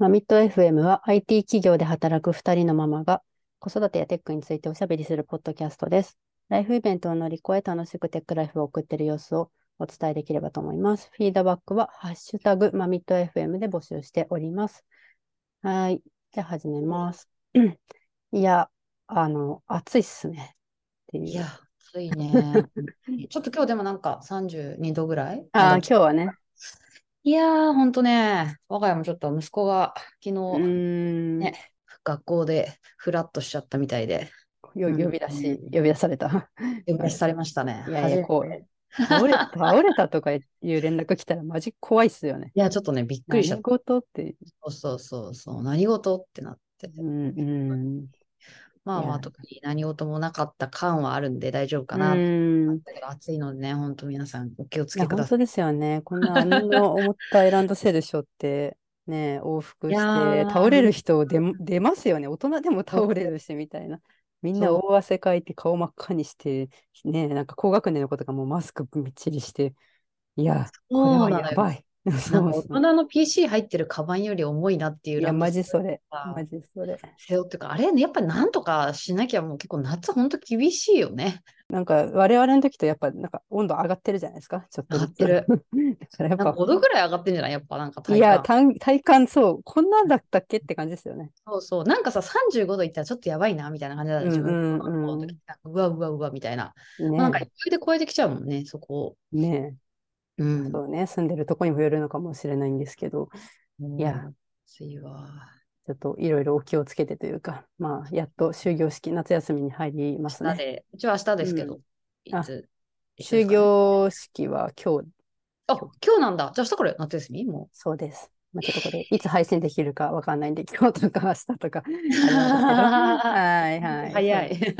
まあ、ミッド FM は IT 企業で働く2人のママが子育てやテックについておしゃべりするポッドキャストです。ライフイベントを乗り越え楽しくテックライフを送っている様子をお伝えできればと思います。フィードバックはハッシュタグマミッド FM で募集しております。はい。じゃあ始めます。いや、あの、暑いっすね。っていう。いや、暑いね。ちょっと今日でもなんか32度ぐらい？ああ、今日はね。いやー、ほんとね、我が家もちょっと息子が昨うー日ん。ね、学校でフラッとしちゃったみたいで、うんよ呼び出し、呼び出された。呼び出しされましたね。いやいや、初めてこう、倒れ、倒れたとかいう連絡来たらマジ怖いっすよね。いや、ちょっとね、びっくりしちゃ何った。事って。そうそうそうそう、何事ってなって。うんうん。まあまあ、特に何事もなかった感はあるんで大丈夫かうな。暑いのでね、本当皆さんお気をつけください。本当ですよね。こんなあんな思ったアイランドセルショって、ね、往復いして、倒れる人出も、出ますよね。大人でも倒れるし、みたいな。みんな大汗かいて、顔真っ赤にして、ね、なんか高学年の子とかもうマスクみっちりして、いや、これはやばい。なん。か大人の PC 入ってるカバンより重いなっていういや、マジそれ。がマジそれ。背負ってか、あれね、やっぱりなんとかしなきゃもう結構夏ほんと厳しいよね。なんか我々の時とやっぱなんか温度上がってるじゃないですか。ちょっと。上がって だからやっぱなんか5度ぐらい上がってんじゃない？やっぱなんか体いや、感。体体感そう、こんなんだったっけって感じですよね。そうそう。なんかさ、35度いったらちょっとやばいなみたいな感じだった。うんうんうわうわうわみたいな。ねなんか勢いで超えてきちゃうもんね、そこ。え、ねうえ、ん。そうね、住んでるとこにもよるのかもしれないんですけど、いやうん、暑いわ。ちょっといろいろお気をつけてというか、まあ、やっと終業式、夏休みに入りますね。明日で、うちは明日ですけど、うんあいつ、終業式は今日、あ、今日なんだ。じゃあ明日から夏休み？もそうです。まあ、ちょっとこれ、いつ配信できるかわかんないんで、今日とか明日とか はいはい。早い。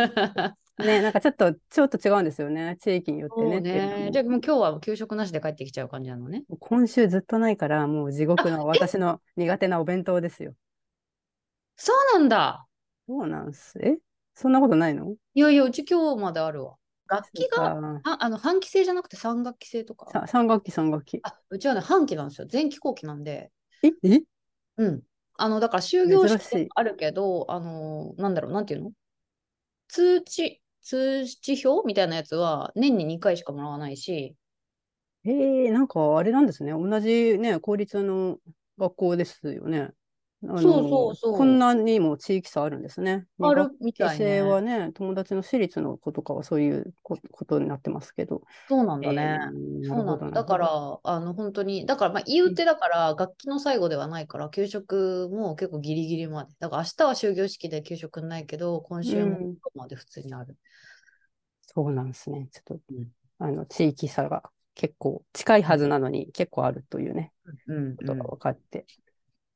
ね、なんかちょっと、ちょっと違うんですよね。地域によってね。ね。もじゃあもう今日は給食なしで帰ってきちゃう感じなのね。今週ずっとないから、もう地獄の私の苦手なお弁当ですよ。そうなんだ。そうなんす。え？そんなことないの？いやいや、うち今日まであるわ。楽器が、がああの半期制じゃなくて3学期制とか。さ三学期、三学期。あ、うちはね、半期なんですよ。前期後期なんで。え？え？うん。あの、だから終業式あるけど、あの、なんだろう、なんていうの？通知、通知表みたいなやつは年に2回しかもらわないし、えー、なんかあれなんですね。同じね、公立の学校ですよね。そうそうそうこんなにも地域差あるんですね。あるみたいね。はね、友達の私立の子とかはそういうこことになってますけど。そうなんえーだね。なるほどそうなの。だかなるほら、あの、本当に、だから、まあ、言うてだから、楽器の最後ではないから、給食も結構ギリギリまで。だから、明日は終業式で給食ないけど、今週もうんまで普通にある。そうなんですね。ちょっと、うんあの、地域差が結構近いはずなのに結構あるというね、うん、ことがうん分かって。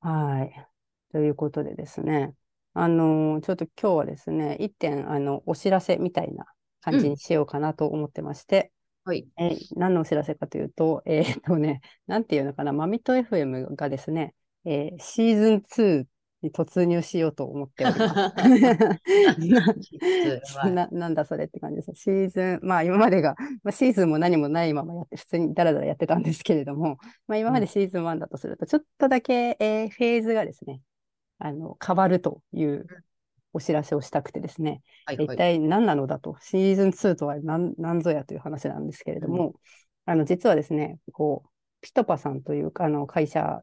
はい。ということでですね、あのちょっと今日はですね、一点、あの、お知らせみたいな感じにしようかなと思ってまして、はい。えー何のお知らせかというと、えーっとね、なんていうのかな、マミット FM がですね、えーシーズン2に突入しようと思っております。な なんだそれって感じです。シーズン、まあ今までが、まあ、シーズンも何もないままやって、普通にダラダラやってたんですけれども、まあ今までシーズン1だとすると、ちょっとだけ、えーフェーズがですね、あの、変わるというお知らせをしたくてですね、一はいはい。体何なのだと、シーズン2とは何何ぞやという話なんですけれども、あの、実はですね、こう、ピトパさんというあの会社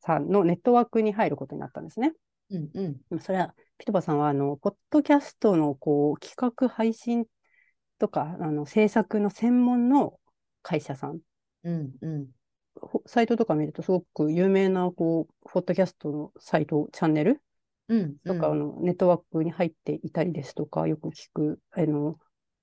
さんのネットワークに入ることになったんですね。うんうん。まあそれは、ピトパさんは、あの、ポッドキャストの、こう、企画配信とか、あの、制作の専門の会社さん。うんうん。ほサイトとか見ると、すごく有名な、こう、ポッドキャストのサイト、チャンネル？うんとか、あの、ネットワークに入っていたりですとか、よく聞く、あの、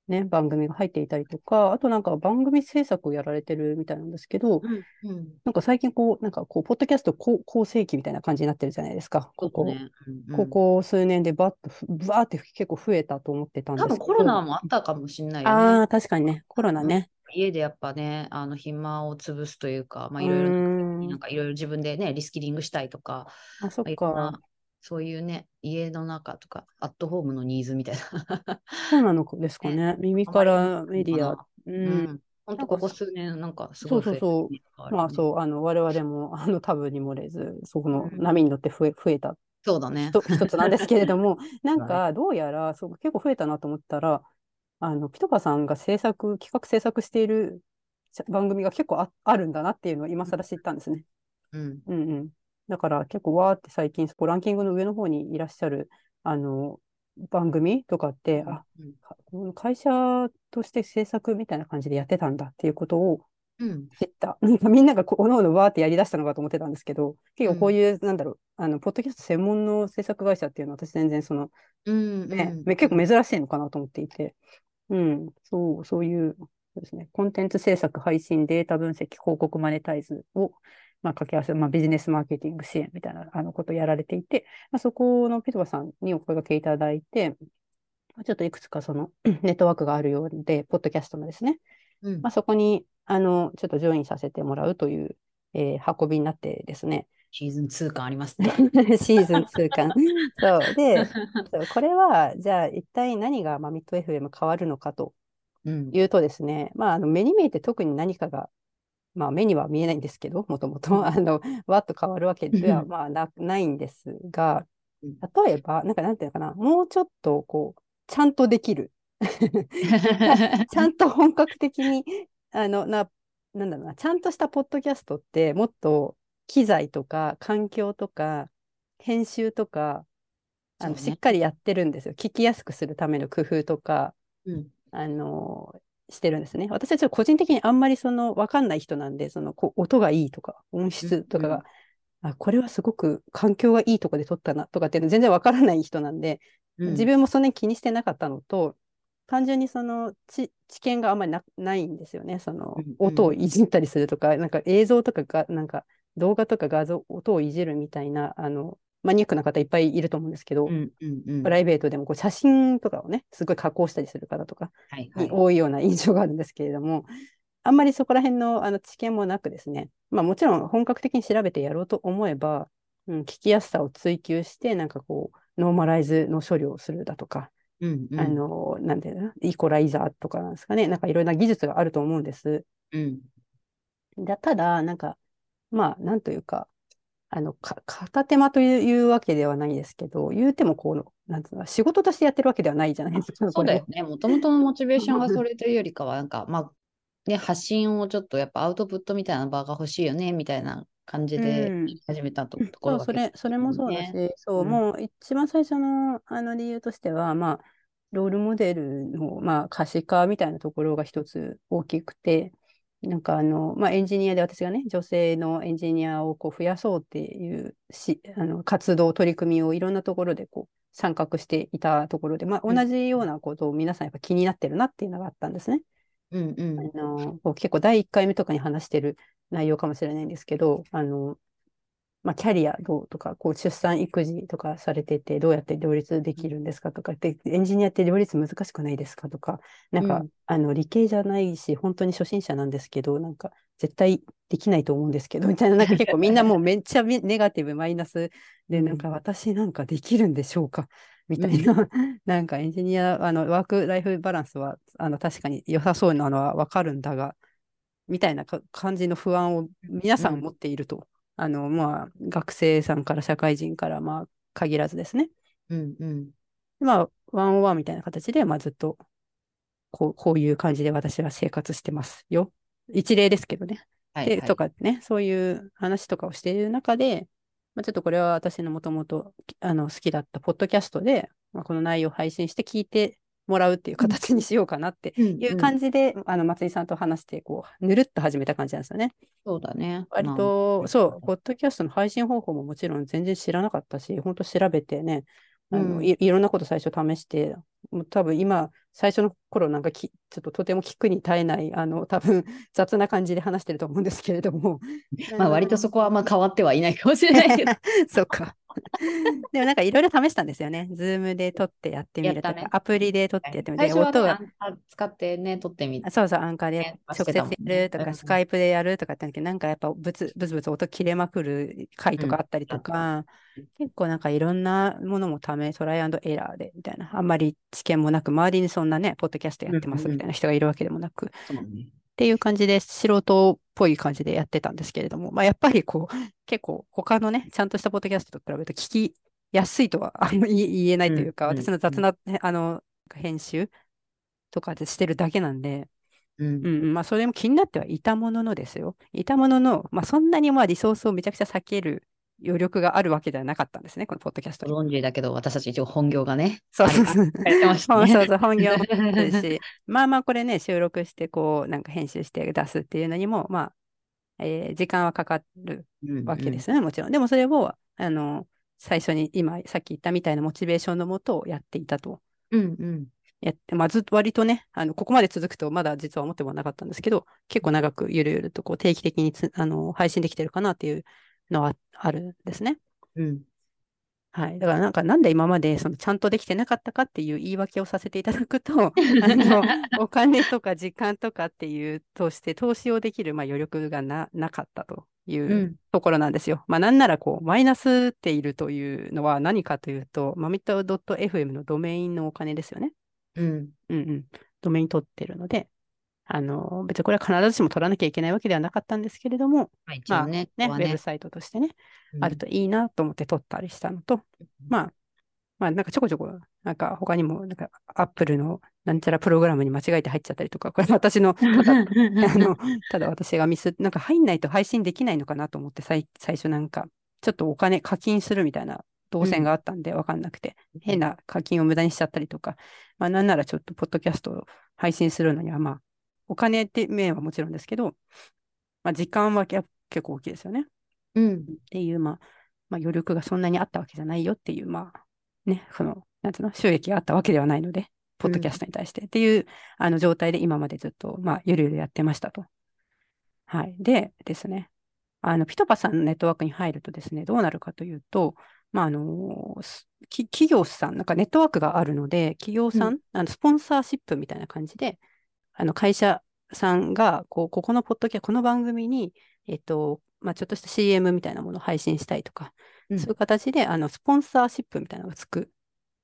ね、番組が入っていたりとか、あとなんか番組制作をやられてるみたいなんですけど、うんうん。なんか最近こう、なんかこう、ポッドキャスト高高盛期みたいな感じになってるじゃないですか。ここ、ね。うんうんここ数年でバッとふ、バーって結構増えたと思ってたんですけど。多分コロナもあったかもしれないよね。ああ、確かにね、コロナね。家でやっぱね、あの暇を潰すというか、まあういろいろな、ーんかいろいろ自分でね、リスキリングしたいとか、あ、そっか。なそういうね、家の中とか、アットホームのニーズみたいな。そうなのですかね。耳からメディア。う。うんん本当ここ数年なんかすそごい増えてうそうそう。るまあそう、あの、我々も、あの、多分に漏れず、そこのうん波に乗って増え、増えたそうだね。一一つなんですけれども、なんか、どうやら、そう、結構増えたなと思ったら、あの、ピトパさんが制作、企画制作している番組が結構ああるんだなっていうのを今更知ったんですね。うん。うんうん。だから結構わーって最近、そこランキングの上の方にいらっしゃる、あの、番組とかって、あ、この会社として制作みたいな感じでやってたんだっていうことをうん。知った。なんかみんながこおのおのわーってやりだしたのかと思ってたんですけど、結構こういう、なんだろう、あの、ポッドキャスト専門の制作会社っていうのは私全然その、うん。ね、うんめ結構珍しいのかなと思っていて、うん、そう、そういう、そうですね、コンテンツ制作、配信、データ分析、広告マネタイズを、まあ、掛け合わせ、まあ、ビジネスマーケティング支援みたいなあのことをやられていて、まあ、そこのピトバさんにお声掛けいただいて、まあちょっといくつかその ネットワークがあるようで、ポッドキャストのですね、うんまあ、そこにあのちょっとジョインさせてもらうという、えー運びになってですね、シーズン2感ありますね。シーズン2間。そう。で、これは、じゃあ一体何がマミット FM 変わるのかとうん。いうとですね、まあ、あの目に見えて特に何かが、まあ、目には見えないんですけど、もともうんと、あの、わっと変わるわけでは、うんまあな、ないんですがうん、例えば、なんかなんていうのかな、もうちょっと、こう、ちゃんとできる。ちゃんと本格的に、あの、な、なんだろうな、ちゃんとしたポッドキャストって、もっと機材とか環境とか編集とか、あのねしっかりやってるんですよ。聞きやすくするための工夫とか、うん。あのしてるんですね。私はちょっと個人的にあんまりその分かんない人なんで、そのこう音がいいとか音質とかが、あこれはすごく環境がいいとこで撮ったなとかっていうの全然分からない人なんで、うん自分もそんなに気にしてなかったのと、単純にその知知見があんまりなないんですよね。そのうんうん音をいじったりするとか、なんか映像とかが、なんか動画とか画像、音をいじるみたいな、あの、マニアックな方いっぱいいると思うんですけど、うんうんうん。プライベートでもこう写真とかをね、すごい加工したりする方とかはいはい。に多いような印象があるんですけれども、あんまりそこら辺のあの知見もなくですね、まあもちろん本格的に調べてやろうと思えば、うん、聞きやすさを追求して、なんかこう、ノーマライズの処理をするだとか、うんうん。あの、なんていうの、イコライザーとかなんですかね、なんかいろんな技術があると思うんです。うん。だただ、なんか、まあ、なんというか、あの、か片手間というわけではないですけど、言うてもこう、なんていうの、仕事としてやってるわけではないじゃないですか、そうだよね。もともとのモチベーションがそれというよりかは、なんか、まあ、ね、発信をちょっとやっぱアウトプットみたいな場が欲しいよね、みたいな感じでうん。始めたとうん。ところがそう、それ、それもそうだし、そう、うん。もう一番最初のあの理由としては、まあ、ロールモデルの、まあ、可視化みたいなところが一つ大きくて、なんかあの、まあ、エンジニアで私がね、女性のエンジニアをこう増やそうっていうしあの活動、取り組みをいろんなところでこう参画していたところで、まあ、うん同じようなことを皆さんやっぱ気になってるなっていうのがあったんですね。うんうん。あの結構第1回目とかに話してる内容かもしれないんですけど、あのまあ、キャリアどうとか、こう出産育児とかされてて、どうやって両立できるんですかとか、でエンジニアって両立難しくないですかとか、なんか、うん。あの理系じゃないし、本当に初心者なんですけど、なんか絶対できないと思うんですけど、みたいな、なんか結構みんなもうめっちゃめネガティブ、マイナスで、うん。なんか私なんかできるんでしょうかみたいな、なんかエンジニア、あのワークライフバランスはあの確かに良さそうなのはわかるんだが、みたいなか感じの不安を皆さん。持っていると。あの、まあ、学生さんから社会人から、まあ、限らずですね。うんうん。まあ、ワンオンワンみたいな形で、まあ、ずっと、こう、こういう感じで私は生活してますよ。一例ですけどね。で、はいはいとかね、そういう話とかをしている中で、まあ、ちょっとこれは私のもともとあの好きだったポッドキャストで、まあ、この内容を配信して聞いてもらうっていう形にしようかなってうんいううん感じで、あの松井さんと話して、こう、ぬるっと始めた感じなんですよね。そうだね。割まあと、そう、ポッドキャストの配信方法ももちろん全然知らなかったし、本当調べてね、あのうんいいろんなこと最初試して、もう多分今、最初の頃なんかき、ちょっととても聞くに耐えない、あの、多分雑な感じで話してると思うんですけれども。まあ割とそこはあんま変わってはいないかもしれないけど。そうか。でもなんかいろいろ試したんですよね。ズームで撮ってやってみるとか、ね。アプリで撮ってやってみる。はね音があん使ってね、撮ってみて。あそうそう、アンカーでね直接やるとか、うんスカイプでやるとかってなんかやっぱブツブツブツ音切れまくる回とかあったりとか、結構なんかいろんなものもため、トライアンドエラーでみたいな、あんまり知見もなく、周りにそんなね、ポッドキャストやってますみたいな人がいるわけでもなく、そうねっていう感じで素人っぽい感じでやってたんですけれども、まあ、やっぱりこう結構他のね、ちゃんとしたポッドキャストと比べると聞きやすいとはあの言えないというか、うん私の雑な、あの編集とかでしてるだけなんで、うんうんうんまあ、それも気になってはいたもののですよ。いたものの、まあ、そんなにまあリソースをめちゃくちゃ避ける余力があるわけではなかったんですね、このポッドキャストに。ご存知だけど、私たち一応本業がね。そうそうそう。ね。そうそう本業もあるし、まあまあこれね、収録して、こう、なんか編集して出すっていうのにも、まあ、えー時間はかかるうんわけですね、もちろん。でもそれを、あの、最初に今、さっき言ったみたいなモチベーションのもとをやっていたと。うんうん。やって、まあ、ずっと割とね、あの、ここまで続くとまだ実は思ってもなかったんですけど、結構長くゆるゆるとこう定期的につあの配信できてるかなっていうのはあるんですね。うん。はい。だからなんか、なんで今までそのちゃんとできてなかったかっていう言い訳をさせていただくと、あの、お金とか時間とかっていうとして投資をできる、まあ、余力がななかったといううんところなんですよ。まあ、なんならこう、マイナスっているというのは何かというと、マミト .fm のドメインのお金ですよね。うん。うんうん。ドメイン取ってるので、あの、別にこれは必ずしも取らなきゃいけないわけではなかったんですけれども、まあ一まあ応ね、ね、ウェブサイトとしてね、うん。あるといいなと思って取ったりしたのと、まあ、まあ、なんかちょこちょこ、なんか他にも、なんか、アップルのなんちゃらプログラムに間違えて入っちゃったりとか、これ私の、ただ、あの、ただ私がミス、なんか入んないと配信できないのかなと思って、最最初なんか、ちょっとお金課金するみたいな動線があったんで、わかんなくて、変な課金を無駄にしちゃったりとか、まあ、なんならちょっと、ポッドキャストを配信するのには、まあ、お金って面はもちろんですけど、まあ、時間は結構大きいですよね。うん。っていう、まあ、まあ、余力がそんなにあったわけじゃないよっていう、まあ、ね、その、なんつうの、収益があったわけではないので、ポッドキャストに対して、っていう、あの、状態で今までずっと、まあ、ゆるゆるやってましたと。はい。でですね、あの、ピトパさんのネットワークに入るとですね、どうなるかというと、まあ、あの、企業さん、なんかネットワークがあるので、企業さん、うあのスポンサーシップみたいな感じで、あの、会社さんが、こう、ここのポッドキャこの番組に、えっと、まあ、ちょっとした CM みたいなものを配信したいとか、うんそういう形で、あの、スポンサーシップみたいなのがつく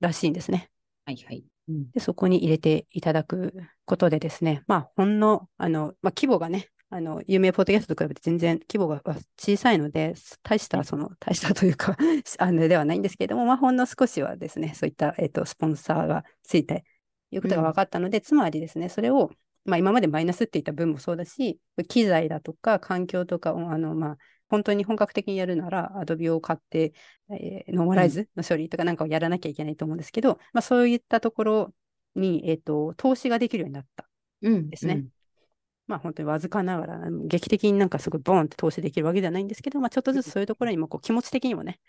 らしいんですね。はいはい。うんで、そこに入れていただくことでですね、まあ、ほんの、あの、まあ、規模がね、あの、有名ポッドキャストと比べて全然規模が小さいので、大した、その、大したというか あの、ではないんですけれども、まあ、ほんの少しはですね、そういった、えっと、スポンサーがついて、いうことが分かったので、つまりですね、それを、まあ、今までマイナスって言った分もそうだし、機材だとか環境とかを、あの、まあ、本当に本格的にやるなら、アドビを買って、えーノーマライズの処理とかなんかをやらなきゃいけないと思うんですけど、まあ、そういったところに、えっと、投資ができるようになった。うん。ですねまあ本当にわずかながら、劇的になんかすごいボーンって投資できるわけではないんですけど、まあちょっとずつそういうところにもこう気持ち的にもね、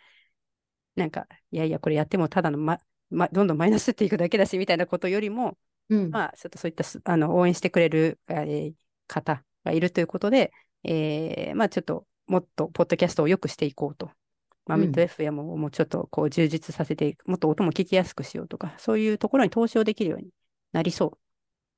なんか、いやいや、これやってもただの、まま、どんどんマイナスっていくだけだし、みたいなことよりも、うん。うん。まあちょっとそういったすあの応援してくれる、えー方がいるということで、えーまあちょっともっとポッドキャストを良くしていこうと。まあ、うんミッド FM ももうちょっとこう充実させて、もっと音も聞きやすくしようとか、そういうところに投資をできるようになりそう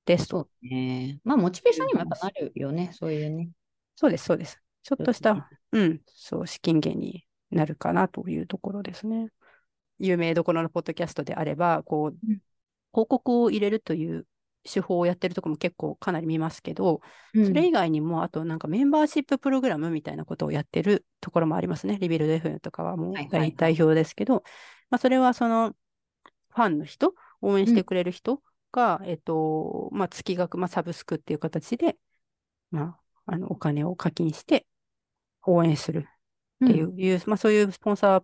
ですと。そうね。まあ、モチベーションにもやっぱなるよね、そういうね。そうです、そうです。ちょっとした、うん、そう、資金源になるかなというところですね。有名どころのポッドキャストであれば、こう、うん。広告を入れるという手法をやってるところも結構かなり見ますけど、それ以外にも、あとなんかメンバーシッププログラムみたいなことをやってるところもありますね。リビルド FM とかはもう代,、はいはいはい。代表ですけど、まあ、それはそのファンの人、応援してくれる人が、えっと、まあ、月額、まあ、サブスクっていう形で、まあ、あの、お金を課金して応援するっていう、いうまあ、そういうスポンサー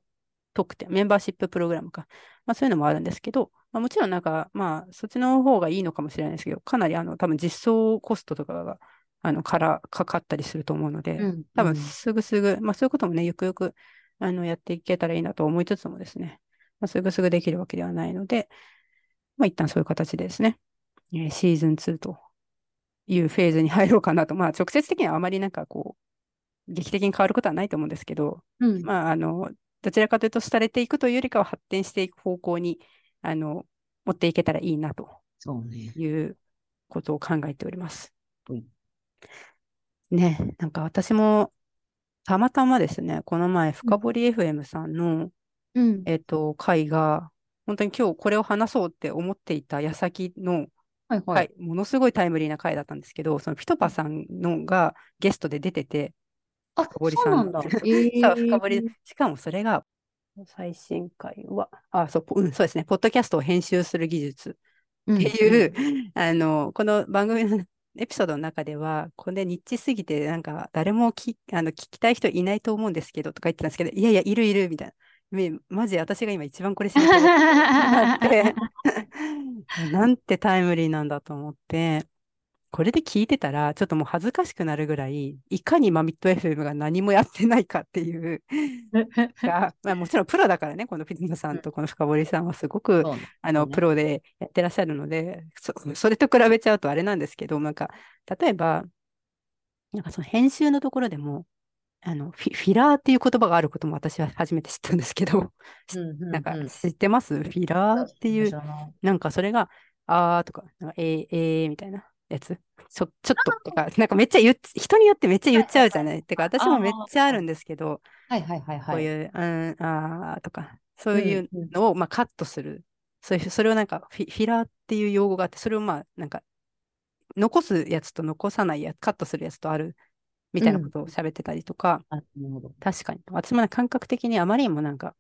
特典、メンバーシッププログラムか、まあ、そういうのもあるんですけど、まあ、もちろんなんか、まあ、そっちの方がいいのかもしれないですけど、かなりあの、多分実装コストとかが、あの、からかかったりすると思うので、うん多分うん。すぐすぐ、まあそういうこともね、ゆくゆく、あの、やっていけたらいいなと思いつつもですね、まあ、すぐすぐできるわけではないので、まあ一旦そういう形でですね、えーシーズン2というフェーズに入ろうかなと、まあ直接的にはあまりなんかこう、劇的に変わることはないと思うんですけど、うん。まあ、あの、どちらかというと、廃れていくというよりかは発展していく方向に、あの、持っていけたらいいなとそうね。いうことを考えておりますはい。ね、なんか私も、たまたまですね、この前、深堀 FM さんの、うん。えっと、回が、本当に今日これを話そうって思っていた矢先の、はいは。はいい、ものすごいタイムリーな回だったんですけど、そのピトパさんのがゲストで出てて、あ、深堀さん。そうなんだ。え そう、深掘りー、しかもそれが、最新回は、あ、そう、ぽうん、そうですね、ポッドキャストを編集する技術。うんっていう、あの、この番組のエピソードの中では、これニッチすぎて、なんか誰もきあの聞きたい人いないと思うんですけどとか言ってたんですけど、いやいや、いるいるみたいな。めマジ私が今一番これ知りたいなって、なんてタイムリーなんだと思って、これで聞いてたら、ちょっともう恥ずかしくなるぐらい、いかにマミット FM が何もやってないかっていう が、まあ、もちろんプロだからね、このフィズナさんとこの深堀さんはすごく、あの、ねプロでやってらっしゃるので、そ、それと比べちゃうとあれなんですけど、なんか、例えば、なんかその編集のところでも、あの、フィ、ラーっていう言葉があることも私は初めて知ったんですけど、うんうんなんかうん知ってます？フィラーっていうなんかそれが、あーとか、なんかえー、えーみたいなやつ？ちょ、ちょっととか、なんかめっちゃ言っ、人によってめっちゃ言っちゃうじゃない？てか、私もめっちゃあるんですけど、はいはいはいはい。こういう、うん、あーとか、そういううんうんのを、まあ、カットする。そういう、それをなんかフィ、フィラーっていう用語があって、それをまあ、なんか、残すやつと残さないやつ、カットするやつとある、みたいなことを喋ってたりとか、あなるほど。確かに。私もね感覚的にあまりにもなんか、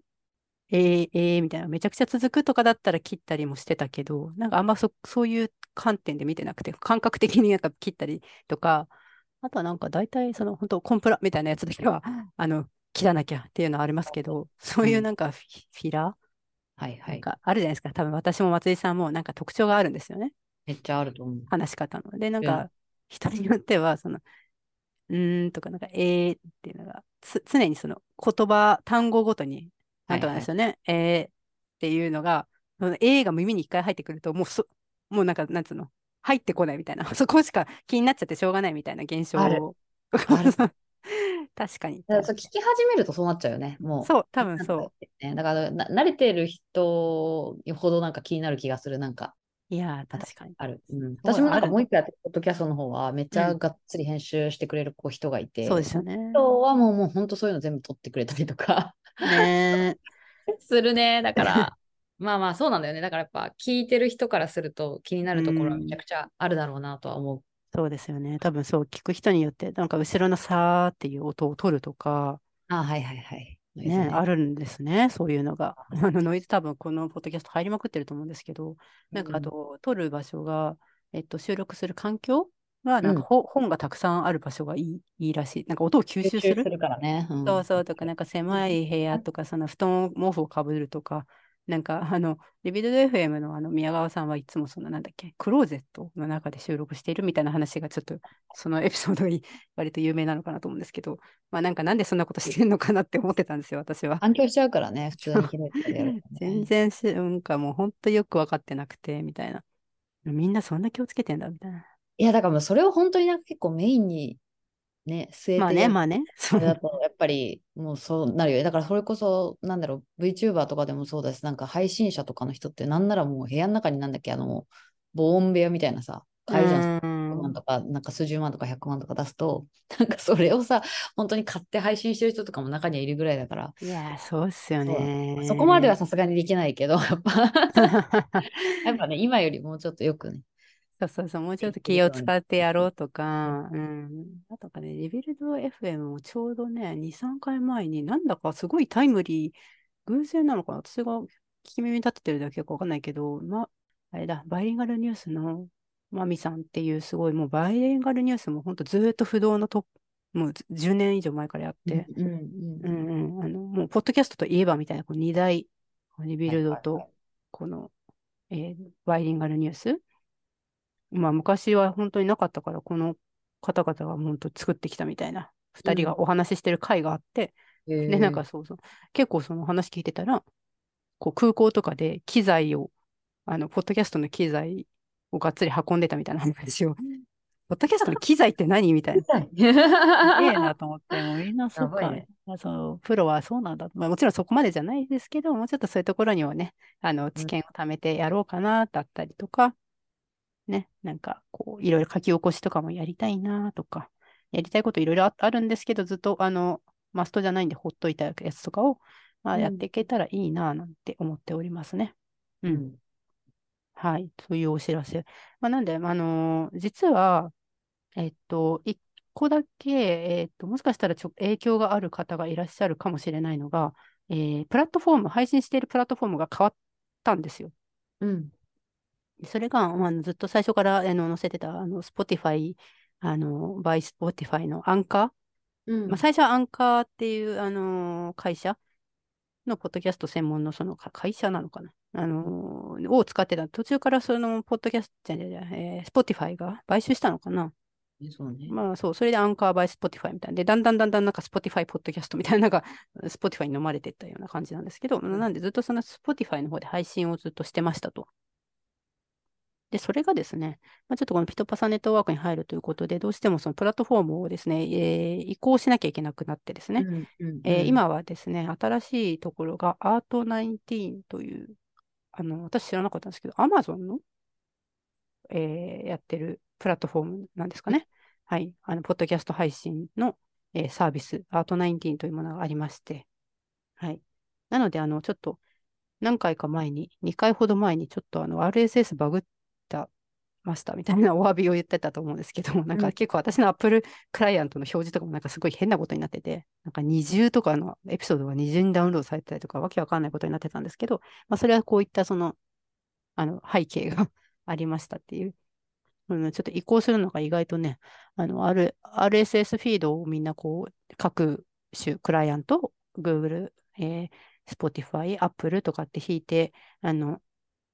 えー、えー、みたいな、めちゃくちゃ続くとかだったら切ったりもしてたけど、なんかあんまそ、そういう観点で見てなくて、感覚的になんか切ったりとか、あとはなんか大体その本当コンプラみたいなやつだけは、あの、切らなきゃっていうのはありますけど、そういうなんかフィフィラーはいはい。かあるじゃないですか。多分私も松井さんもなんか特徴があるんですよね。めっちゃあると思う。話し方の。で、なんうんか人によっては、その、うーんとか、なんか、えーっていうのが、つ常にその言葉、単語ごとに、なんとかなんですよね。えーっていうのが、そのえーが耳に一回入ってくると、もうそ、もうなんか、なんつうの、入ってこないみたいな、そこしか気になっちゃってしょうがないみたいな現象あるを。ある 確かに。そう聞き始めるとそうなっちゃうよね。もう。そう、多分そう。ね、だからな慣れてる人ほどなんか気になる気がする。なんかいやー、確かに。ある。うん、私もなんかもう一個やってるポッドキャストの方はめっちうんゃがっつり編集してくれる子人がいて、そうですよね。人はもうもう本当そういうの全部撮ってくれたりとかね するね。だから、まあまあそうなんだよね。だからやっぱ聞いてる人からすると気になるところはめちゃくちゃあるだろうなとは思う。そうですよね。多分そう、聞く人によって、なんか後ろのさーっていう音を取るとか、あはいはいはい。ね、ある。るんですね。そういうのが。あのノイズ多分このポッドキャスト入りまくってると思うんですけど、なんかあと、撮る場所が、えっと、収録する環境が、なんかうんほ本がたくさんある場所がいいいいらしい。なんか音を吸収する？す。るからね。うんそうそうとか、なんか狭い部屋とか、その布団、毛布をかぶるとか、なんかあの、リビルド FM のあの宮川さんはいつもそのなんだっけ、クローゼットの中で収録しているみたいな話がちょっと、そのエピソードがい割と有名なのかなと思うんですけど、まあなんかなんでそんなことしてんのかなって思ってたんですよ、私は。反響しちゃうからね、普通にね 全然し、なんかもう本当よく分かってなくて、みたいな。みんなそんな気をつけてんだ、みたいな。いや、だからもうそれを本当になんか結構メインにね、据えてまあね、まあね。そあれだとやっぱりもうそうなるよね。だからそれこそ、なんだろう、VTuber とかでもそうだし、なんか配信者とかの人ってなんならもう部屋の中になんだっけ、あの、防音部屋みたいなさ、買えるじゃん。うーん100万とか、なんか数十万とか100万とか出すと、なんかそれをさ、本当に買って配信してる人とかも中にはいるぐらいだから、いやー、そうっすよね。そこまではさすがにできないけど、やっぱ、やっぱね、今よりもうちょっとよくね。そうそうそう、もうちょっと気を使ってやろうとか、うん。あとかね、リビルド FM もちょうどね、2、3回前になんだかすごいタイムリー、偶然なのかな私が聞き耳立ててるだけかわかんないけど、ま、あれだ、バイリンガルニュースのマミさんっていうすごい、もうバイリンガルニュースも本当ずーっと不動のトップ、もう10年以上前からやって、うんうんうんうん、あの、もう、ポッドキャストといえばみたいな、こう二大、リビルドとはいはいはい、この、えーバイリンガルニュース。まあ、昔は本当になかったから、この方々が本当作ってきたみたいな、二人がお話ししてる回があって、へで、なんーかそうそう、結構その話聞いてたら、こう空港とかで機材を、あの、ポッドキャストの機材をがっつり運んでたみたいな話を、ポッドキャストの機材って何みたいな。すげえなと思って、もうみんなそうか、ね。あそうプロはそうなんだ。まあ、もちろんそこまでじゃないですけど、もうちょっとそういうところにはね、あの、知見を貯めてやろうかな、だったりとか、ね、なんか、こう、いろいろ書き起こしとかもやりたいな、とか、やりたいこといろいろああるんですけど、ずっと、あの、マストじゃないんで、ほっといたやつとかを、まあ、うんやっていけたらいいな、なんて思っておりますね。うん。はい、そういうお知らせ。まあ、なんで、あのー実は、えっと、一個だけ、えっと、もしかしたらちょ影響がある方がいらっしゃるかもしれないのが、えープラットフォーム、配信しているプラットフォームが変わったんですよ。うん。それが、まあ、ずっと最初からあの載せてた、あの、Spotify、あの、バイ Spotify のアンカー、うんまあ、最初はアンカーっていう、あのー会社？のポッドキャスト専門のそのか会社なのかな、あのーを使ってた。途中からそのポッドキャストじゃじゃじゃえー Spotify が買収したのかな？ねそうね。まあそう、それでアンカーバイ Spotify みたいな。で、だんだんだんだんなんか Spotify ポッドキャストみたいなのが Spotify に飲まれてったような感じなんですけど、んなんでずっとその Spotify の方で配信をずっとしてましたと。で、それがですね、まあ、ちょっとこのピトパサネットワークに入るということで、どうしてもそのプラットフォームをですね、えー移行しなきゃいけなくなってですね、うんうんうんえー今はですね、新しいところが Art19 という、あの、私知らなかったんですけど、Amazon の、えーやってるプラットフォームなんですかね。はい。あの、ポッドキャスト配信の、えーサービス、Art19 というものがありまして、はい。なので、あの、ちょっと、何回か前に、2回ほど前に、ちょっとあの、RSS バグったましたみたいなお詫びを言ってたと思うんですけども、なんか結構私の Apple クライアントの表示とかもなんかすごい変なことになってて、なんか二重とかのエピソードが二重にダウンロードされてたりとか、わけわかんないことになってたんですけど、まあ、それはこういったその、あの、背景がありましたっていう。うん、ちょっと移行するのが意外とね、あの、R、RSS フィードをみんなこう、各種クライアント、Google、えー Spotify、Apple とかって引いて、あの、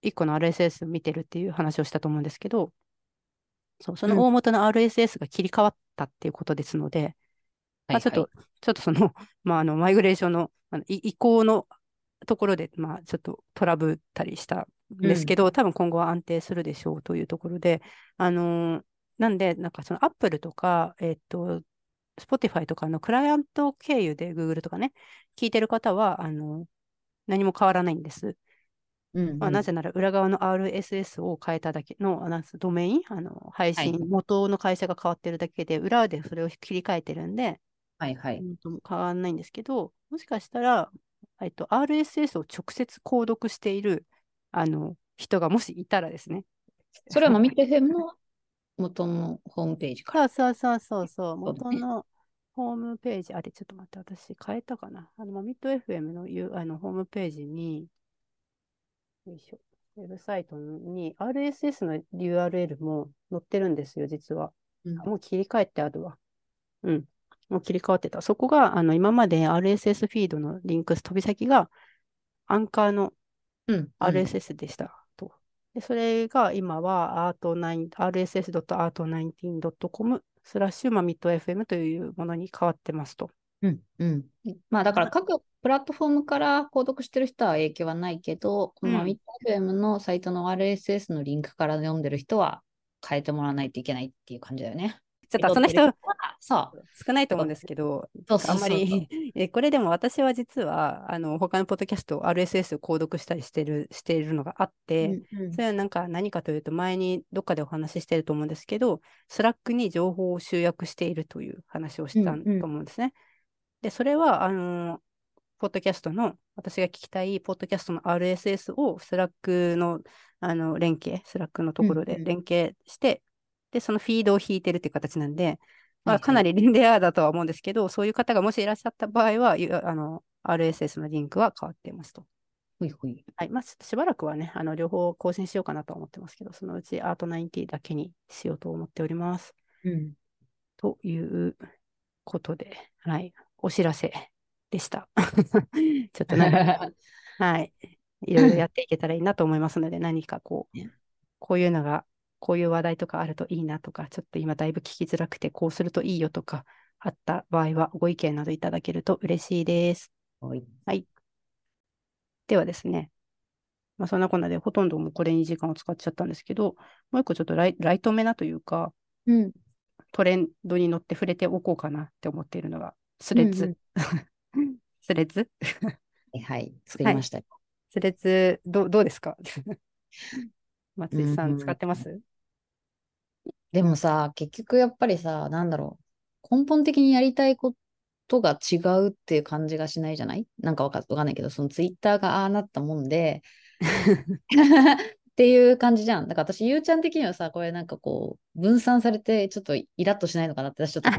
一個の RSS 見てるっていう話をしたと思うんですけど、そう、その大元の RSS が切り替わったっていうことですので、まあ、ちょっと、ちょっとその、まあ、あの、マイグレーションの、あのい移行のところで、まあ、ちょっとトラブったりしたんですけど、多分今後は安定するでしょうというところで、あのーなんで、なんかその Apple とか、えっと、Spotify とかのクライアント経由で Google とかね、聞いてる方は、あの何も変わらないんです。うんうんまあ、なぜなら裏側の RSS を変えただけの、あなんつドメイン、あの配信、はい元の会社が変わってるだけで、裏でそれを切り替えてるんで、はいはい。うんと変わらないんですけど、もしかしたら、えっと、RSS を直接購読しているあの人がもしいたらですね。それはマミット FM の元のホームページから。そうそうそうそうそう、そうだね元のホームページ、あれ、ちょっと待って、私変えたかな。あの、マミット FM のゆあのホームページに、よいしょ、ウェブサイトに RSS の URL も載ってるんですよ、実は。うんあもう切り替えてあるわ。うん。もう切り替わってた。そこが、あの、今まで RSS フィードのリンク、飛び先が、アンカーのうん。RSS でしたと。で、それが今は art9 rss.art19.com スラッシュマミット FM というものに変わってますと。うん。うん。まあだから各プラットフォームから購読してる人は影響はないけど、このマミット FM のサイトの RSS のリンクから読んでる人は変えてもらわないといけないっていう感じだよね。ちょっとその人そう。少ないと思うんですけど、あんまり、えこれでも私は実は、あの、他のポッドキャスト、RSS を購読したりしてる、しているのがあって、うんうんそれはなんか何かというと、前にどっかでお話ししてると思うんですけど、 Slack に情報を集約しているという話をしたうんうんと思うんですね。で、それは、あの、ポッドキャストの、私が聞きたいポッドキャストの RSS を Slack の、あの、連携、 Slack のところでうんうん連携して、で、そのフィードを引いてるっていう形なんで、まあ、かなりレアだとは思うんですけど、そういう方がもしいらっしゃった場合は、ゆあの、RSS のリンクは変わっていますと。ほいほい。はい。まあ、しばらくはね、あの、両方更新しようかなと思ってますけど、そのうちアート90だけにしようと思っております。うん。ということで、はい。お知らせでした。ちょっとなんか、はい。いろいろやっていけたらいいなと思いますので、何かこうね、こういうのが、こういう話題とかあるといいなとか、ちょっと今だいぶ聞きづらくて、こうするといいよとか、あった場合はご意見などいただけると嬉しいです。はい。ではですね、まあ、そんなこんなでほとんどもうこれに時間を使っちゃったんですけど、もう一個ちょっとライライトめなというか、うん。トレンドに乗って触れておこうかなって思っているのが、スレッズ。スレッズ？はい。作りましたよ。スレッズ、どうどうですか？松井さうんん、使ってます？でもさ、結局やっぱりさ、なんだろう。根本的にやりたいことが違うっていう感じがしないじゃない？なんかわかわかんないけど、そのツイッターがああなったもんで、っていう感じじゃん。だから私、ゆうちゃん的にはさ、これなんかこう、分散されて、ちょっとイラッとしないのかなって私ちょっと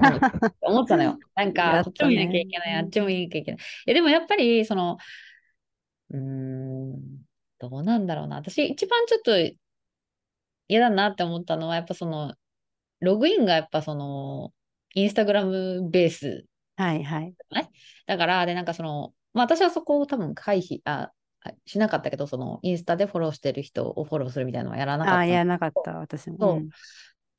思ったのよ。なんか、こっちも見なきゃいけない、あっちも見なきゃいけない。え、でもやっぱり、その、うーん、どうなんだろうな。私、一番ちょっと嫌だなって思ったのは、やっぱその、ログインがやっぱその、インスタグラムベース。はいはい。だから、で、なんかその、まあ私はそこを多分回避、あ、しなかったけど、そのインスタでフォローしてる人をフォローするみたいなのはやらなかった。ああ、やらなかった、私も。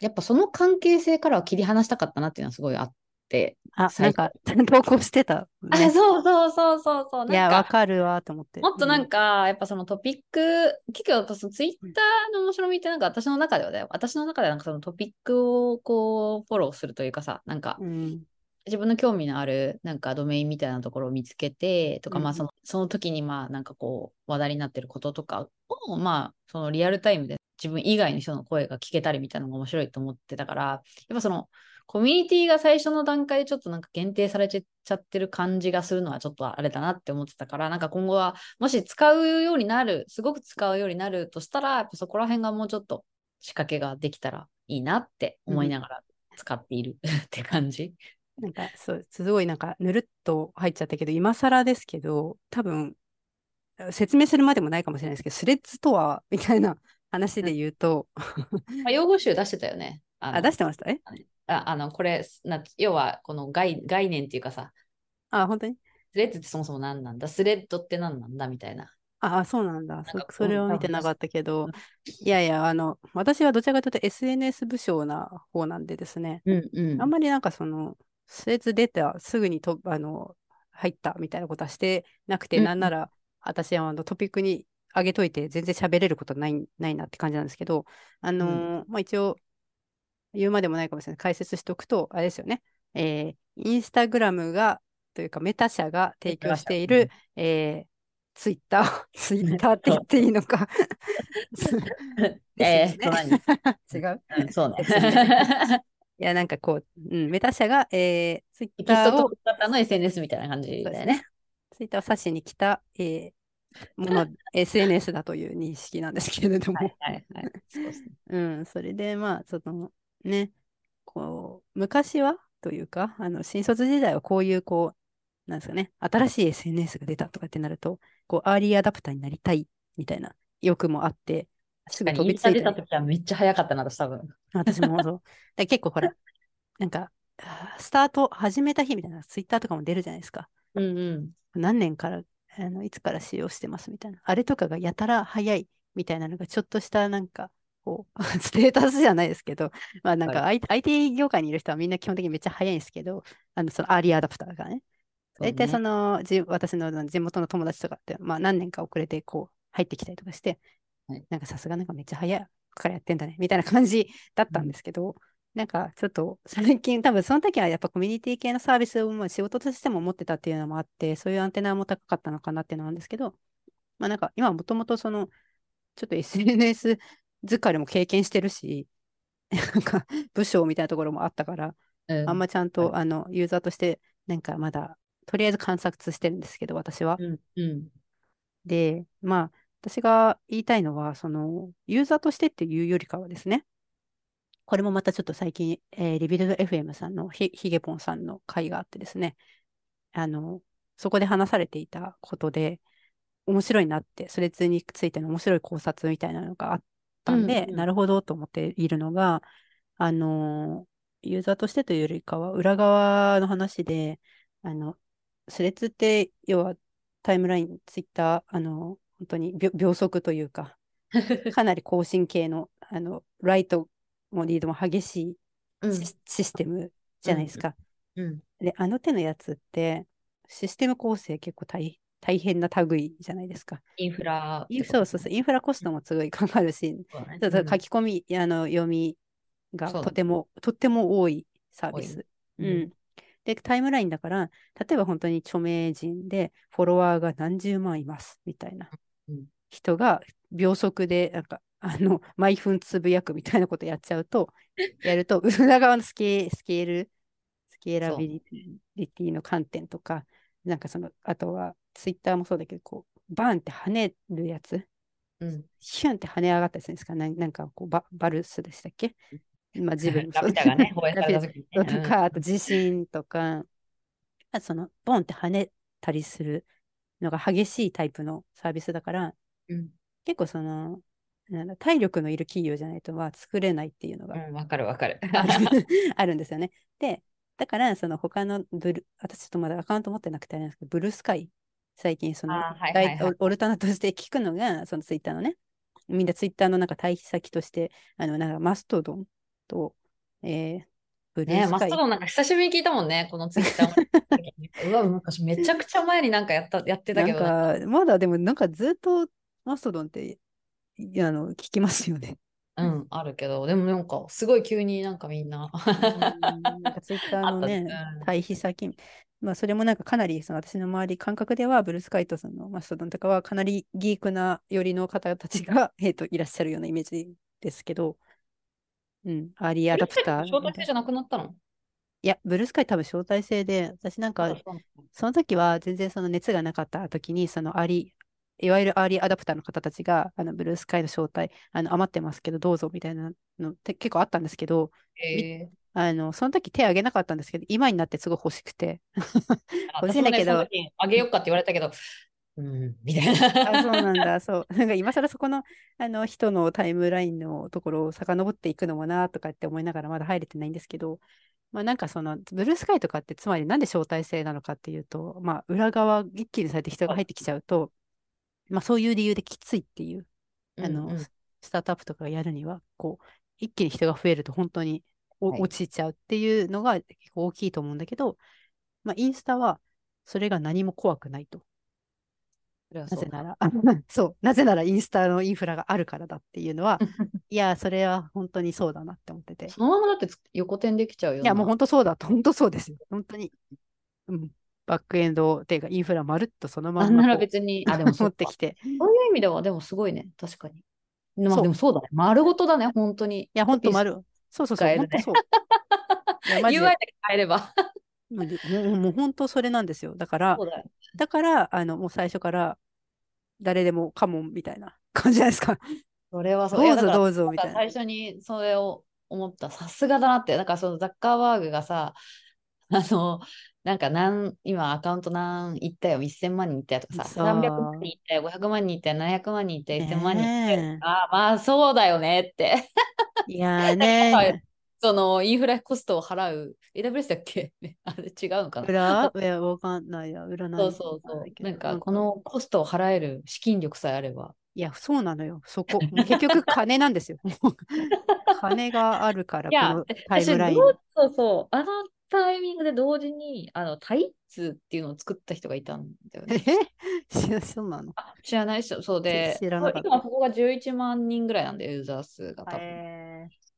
やっぱその関係性からは切り離したかったなっていうのはすごいあって。あ、な最んか、投稿してた、あ、ね。そうそうそうそうそう。いや、わかるわと思って。もっとなんか、か、やっぱそのトピック、結局そのツイッターの面白みってなんか私の中ではだよ。私の中ではなんかそのトピックをこうフォローするというかさ、なんかうん、自分の興味のあるなんかドメインみたいなところを見つけてとか、うんまあそのその時にまあなんかこう話題になってることとかをまあそのリアルタイムで自分以外の人の声が聞けたりみたいなのが面白いと思ってたから、やっぱそのコミュニティが最初の段階でちょっとなんか限定されちゃってる感じがするのはちょっとあれだなって思ってたから、なんか今後はもし使うようになる、すごく使うようになるとしたら、やっぱそこら辺がもうちょっと仕掛けができたらいいなって思いながら使っているって感じ。なんか、そう、すごいなんか、ぬるっと入っちゃったけど、今更ですけど、多分、説明するまでもないかもしれないですけど、スレッズとは、みたいな話で言うと、まあ、用語集出してたよね。あ出してました？え？ああのこれな、要はこの概概念っていうかさ、あ、本当に？スレッズってそもそも何なんだ？スレッドって何なんだ？みたいな。あ、そうなんだ。そかそれをうん見てなかったけどうん、いやいや、あの、私はどちらかというと SNS 武将な方なんでですね、うんうん。あんまりなんかその、スレッズ出た、すぐにとあの入ったみたいなことはしてなくて、うんうんなんなら私はあのトピックに上げといて全然喋れることないないなって感じなんですけど、あのーまあ、一応言うまでもないかもしれない。解説しておくと、あれですよね。えーインスタグラムが、というかメタ社が提供している、えーツイッター、ツイッターって言っていいのか。えー違う？うんそうね。いや、なんかこう、うん、メタ社が、えー、ツイッターをの SNS みたいな感じだよね。ツイッターを指しに来た、えーもの、SNS だという認識なんですけれども、はいはいはい。そうですね うん、それで、まあ、そのね、こう、昔はというか、あの、新卒時代はこういう、こう、なんですかね、新しい SNS が出たとかってなると、こう、アーリーアダプターになりたいみたいな欲もあって、すぐ飛びついたた時はめっちゃ早かったな、私多分。私もそう。で結構ほら、なんか、スタート始めた日みたいな、ツイッターとかも出るじゃないですか。うんうん。何年から、あのいつから使用してますみたいな。あれとかがやたら早いみたいなのが、ちょっとしたなんか、こう、ステータスじゃないですけど、まあなんか、は I- IT 業界にいる人はみんな基本的にめっちゃ早いんですけど、あの、そのアーリーアダプターがね。大体その、じ私の地元の友達とかって、まあ何年か遅れてこう、入ってきたりとかして、はいなんかさすがなんかめっちゃ早いからやってんだね、みたいな感じだったんですけど、なんかちょっと最近多分その時はやっぱコミュニティ系のサービスをまあ仕事としても持ってたっていうのもあって、そういうアンテナも高かったのかなっていうのなんですけど、まあなんか今はもともとその、ちょっと SNS 疲れも経験してるし、なんか部署みたいなところもあったから、うんあんまちゃんと、あのユーザーとしてなんかまだとりあえず観察してるんですけど、私は。うんうん。で、まあ、私が言いたいのは、その、ユーザーとしてっていうよりかはですね、これもまたちょっと最近、えーリビルド FM さんのひひげぽんさんの回があってですね、あの、そこで話されていたことで、面白いなって、スレッズについての面白い考察みたいなのがあったんで、うんうん。なるほどと思っているのが、あの、ユーザーとしてというよりかは、裏側の話で、あの、スレッズって、要はタイムライン、ツイッター、あの、本当に秒秒速というか、かなり更新系の、あの、ライトもリードも激しいうんシ,、システムじゃないですか。うん。で、あの手のやつって、システム構成結構大大変な類じゃないですか。インフラ。インそうそうそう、インフラコストもすごいかかるし、そう書き込み、あの読みがとても、とっても多いサービス。ううんん。で、タイムラインだから、例えば本当に著名人でフォロワーが何十万いますみたいなうん人が秒速で、なんか、あの、毎分つぶやくみたいなことやっちゃうと、やると、裏側のスケスケール、スケーラビリティの観点とか、なんかその、あとは、ツイッターもそうだけど、こう、バーンって跳ねるやつうん。ヒュンって跳ね上がったりするんですか？なんなんかこうババルスでしたっけ？まあ自分もラそうピュタがね、とね。か、あと地震とか、あそのボンって跳ねたりするのが激しいタイプのサービスだから、うん。結構その、なんだ体力のいる企業じゃないとは作れないっていうのがうん、わかるわかる。あるんですよね。で、だからその他のブル、私ちょっとまだアカウント持ってなくてあれなんですけど、ブルースカイ、最近その、あーはいはいはい大オルタナとして聞くのが、そのツイッターのね、みんなツイッターのなんか対比先として、あの、なんかマストドンと、えー、ブルーねスカイ。マストドンなんか久しぶりに聞いたもんね、このツイッター。も。うわ、昔めちゃくちゃ前になんかやったやってたけど、な。んか、まだでもなんかずっとマストドンって、あの、聞きますよね。うん、あるけど、でもなんかすごい急になんかみんな。うん。なんかツイッターのね 退避先、まあそれもなんかかなりその私の周り感覚では Bluesky とその Mastodon とかはかなりギークな寄りの方たちが、えー、といらっしゃるようなイメージですけど、うん、アーリーアダプター。招待制じゃなくなったの？いや、 Bluesky 多分招待制で、私なんかあその時は全然その熱がなかった時に、そのアーリー、いわゆるアーリーアダプターの方たちが、あの Bluesky の招待、あの余ってますけど、どうぞみたいなのって結構あったんですけど、え。あのその時手挙げなかったんですけど、今になってすごい欲しくて。ー、欲しいんだけど。あげようかって言われたけど、うん、みたいな。あ、そうなんだ、そう。なんか今更そこの、あの人のタイムラインのところを遡っていくのもなとかって思いながらまだ入れてないんですけど、まあなんかそのブルースカイとかってつまりなんで招待制なのかっていうと、まあ裏側一気にされて人が入ってきちゃうと、まあそういう理由できついっていう、あの、うんうんスタートアップとかやるには、こう、一気に人が増えると本当に落ちちゃうっていうのが結構大きいと思うんだけど、まあインスタはそれが何も怖くないと。なぜなら、あ そう、なぜならインスタのインフラがあるからだっていうのは、いや、それは本当にそうだなって思ってて。そのままだってつ横転できちゃうよ。いや、もう本当そうだと、本当そうですよ。本当に。うん。バックエンドっていうか、インフラまるっとそのまなんんなら別に、あ、でもそ持ってきて。そういう意味では、でもすごいね、確かに。まあでもそうだね。丸ごとだね、本当に。いや、本当丸。そうそうそう、そう。UI でだけ変えれば。もうもう本当それなんですよ。だからだよ。だから、あの、もう最初から、誰でもカモンみたいな感じじゃないですか。それはそう。どうぞどうぞみたいな最。初にそれを思った。さすがだなって。なんかそのザッカーバーグがさ、あの、なんか何、今アカウント何いったよ、1000万人いったよとかさ、そう300万人いったよ、500万人いったよ、700万人いったよ、1000万人いったよ。ああ、まあそうだよねって。いやねそのインフラコストを払う、AWS だっけ？あれ違うのかな？裏？いや、わかんないや、裏そうそうそう。なんかこのコストを払える資金力さえあれば。いや、そうなのよ。そこ。結局、金なんですよ。金があるから、このタイムラインそうそう。あのタイミングで同時に、あの、タイツっていうのを作った人がいたんだよえ？ね。知らそうなの？あ知らない人、そうで、知らなかった今そこが11万人ぐらいなんで、ユーザー数が多分。えで、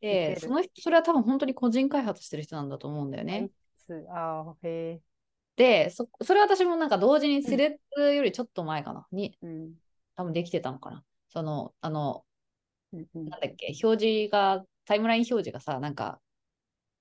ウケる。その人、それは多分本当に個人開発してる人なんだと思うんだよね。ー、あーへで、そそれは私もなんか同時にスレッズよりちょっと前かな、うん。多分できてたのかな。その、あの、うんうん。なんだっけ、表示が、タイムライン表示がさ、なんか、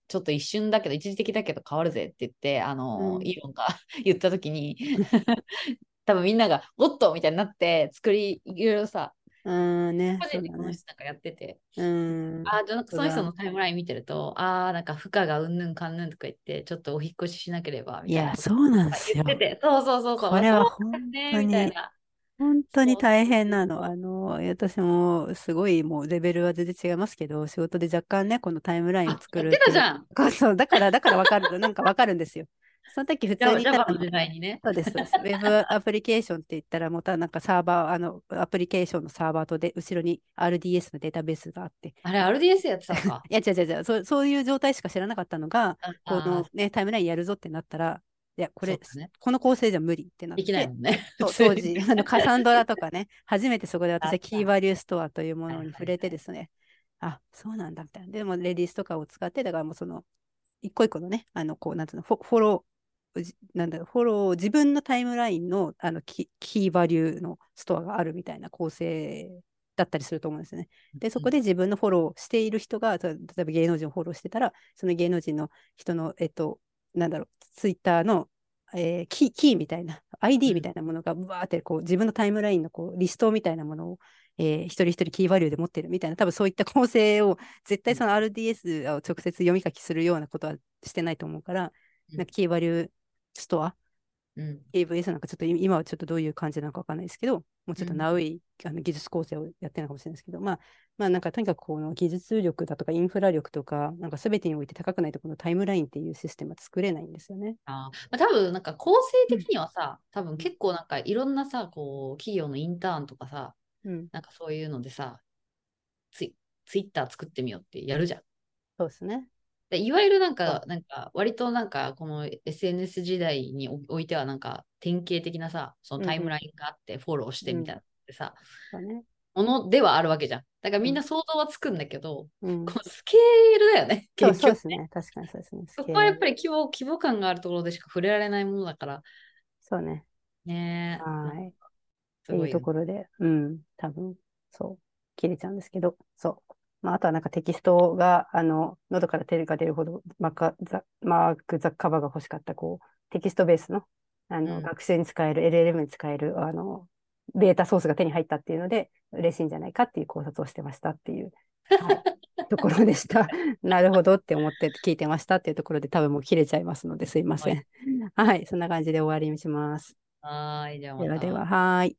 ちょっと一瞬だけど、一時的だけど変わるぜって言って、あの、うん。イーロンが 言ったときに、多分みんなが、おっとみたいになって、作り、いろいろさ、うーんね。個人で。この人なんかやってて、うーん。あその人のタイムライン見てると、ああ、なんか負荷がうんぬんかんぬんとか言って、ちょっとお引っ越ししなければ、みいたいなや、そうなんですよ言っ。てて、そうそうそうそう、これは本当に、な。本当に大変なの。あの、私もすごいもうレベルは全然違いますけど、仕事で若干ね、このタイムラインをあ、作るって。たじゃん。あそう、だから、だからわかる、なんかわかるんですよ。その時普通にただバジャバの時代にね。そうです。ウェブ アプリケーションって言ったら、またなんかサーバー、あの、アプリケーションのサーバーとで、後ろに RDS のデータベースがあって、あれ、RDS やってたのか。いや、違う違う違う、そうそういう状態しか知らなかったのが、こあのね、タイムラインやるぞってなったら、いや、これ、ねこの構成じゃ無理ってなっできないて、もんね。当時、あのカサンドラとかね、初めてそこで私 はキーバリューストアというものに触れてですね、あ、そうなんだみたいな。でも、レディースとかを使って、だからもうその、一個一個のね、あの、こう、なんつうの、フォフォロー、じなんだフォロー、自分のタイムラインのあのキキーバリューのストアがあるみたいな構成だったりすると思うんですよね。で、そこで自分のフォローしている人が、た例えば芸能人をフォローしてたら、その芸能人の人の、えっと、なんだろう、ツイッターの、えーキー、キーみたいな、ID みたいなものが、ぶわーってこう自分のタイムラインのこうリストみたいなものを、えー一人一人キーバリューで持ってるみたいな、多分そういった構成を、絶対その RDS を直接読み書きするようなことはしてないと思うから、うん。なんかキーバリューストア、うん。AVS なんかちょっと今はちょっとどういう感じなのかわかんないですけど、もうちょっとうんナウイ、あの技術構成をやってるのかもしれないですけど、まあ、まあなんかとにかくこの技術力だとかインフラ力とか、なんか全てにおいて高くないところのタイムラインっていうシステムは作れないんですよね。あーまあ、多分なんか構成的にはさ、多分結構なんかいろんなさ、こう企業のインターンとかさ、うん、なんかそういうのでさ、ツイツイッター作ってみようってやるじゃん。そうですね。でいわゆるなんか、なんか割となんかこの SNS 時代におおいてはなんか典型的なさ、そのタイムラインがあってフォローしてみたいなってさ、そうね。ものではあるわけじゃん。だからみんな想像はつくんだけど、うん、このスケールだよね。そう結局そうですね。確かにそうですね。そこはやっぱり。り規模規模感があるところでしか触れられないものだから、そうね。ねえ。はい。っすごいいうところで、うん、多分そう、切れちゃうんですけど、そう。まあ、あとはなんかテキストが、あの、喉から手が出るほどマーカザマーク・ザッカーバーが欲しかった、こう、テキストベースの、あの、うん学習に使える、LLM に使える、あの、ベータソースが手に入ったっていうので、嬉しいんじゃないかっていう考察をしてましたっていう、はい、ところでした。なるほどって思って聞いてましたっていうところで、多分もう切れちゃいますので、すいません。はい、そんな感じで終わりにします。はーい、じゃあ。ではでは、はーい。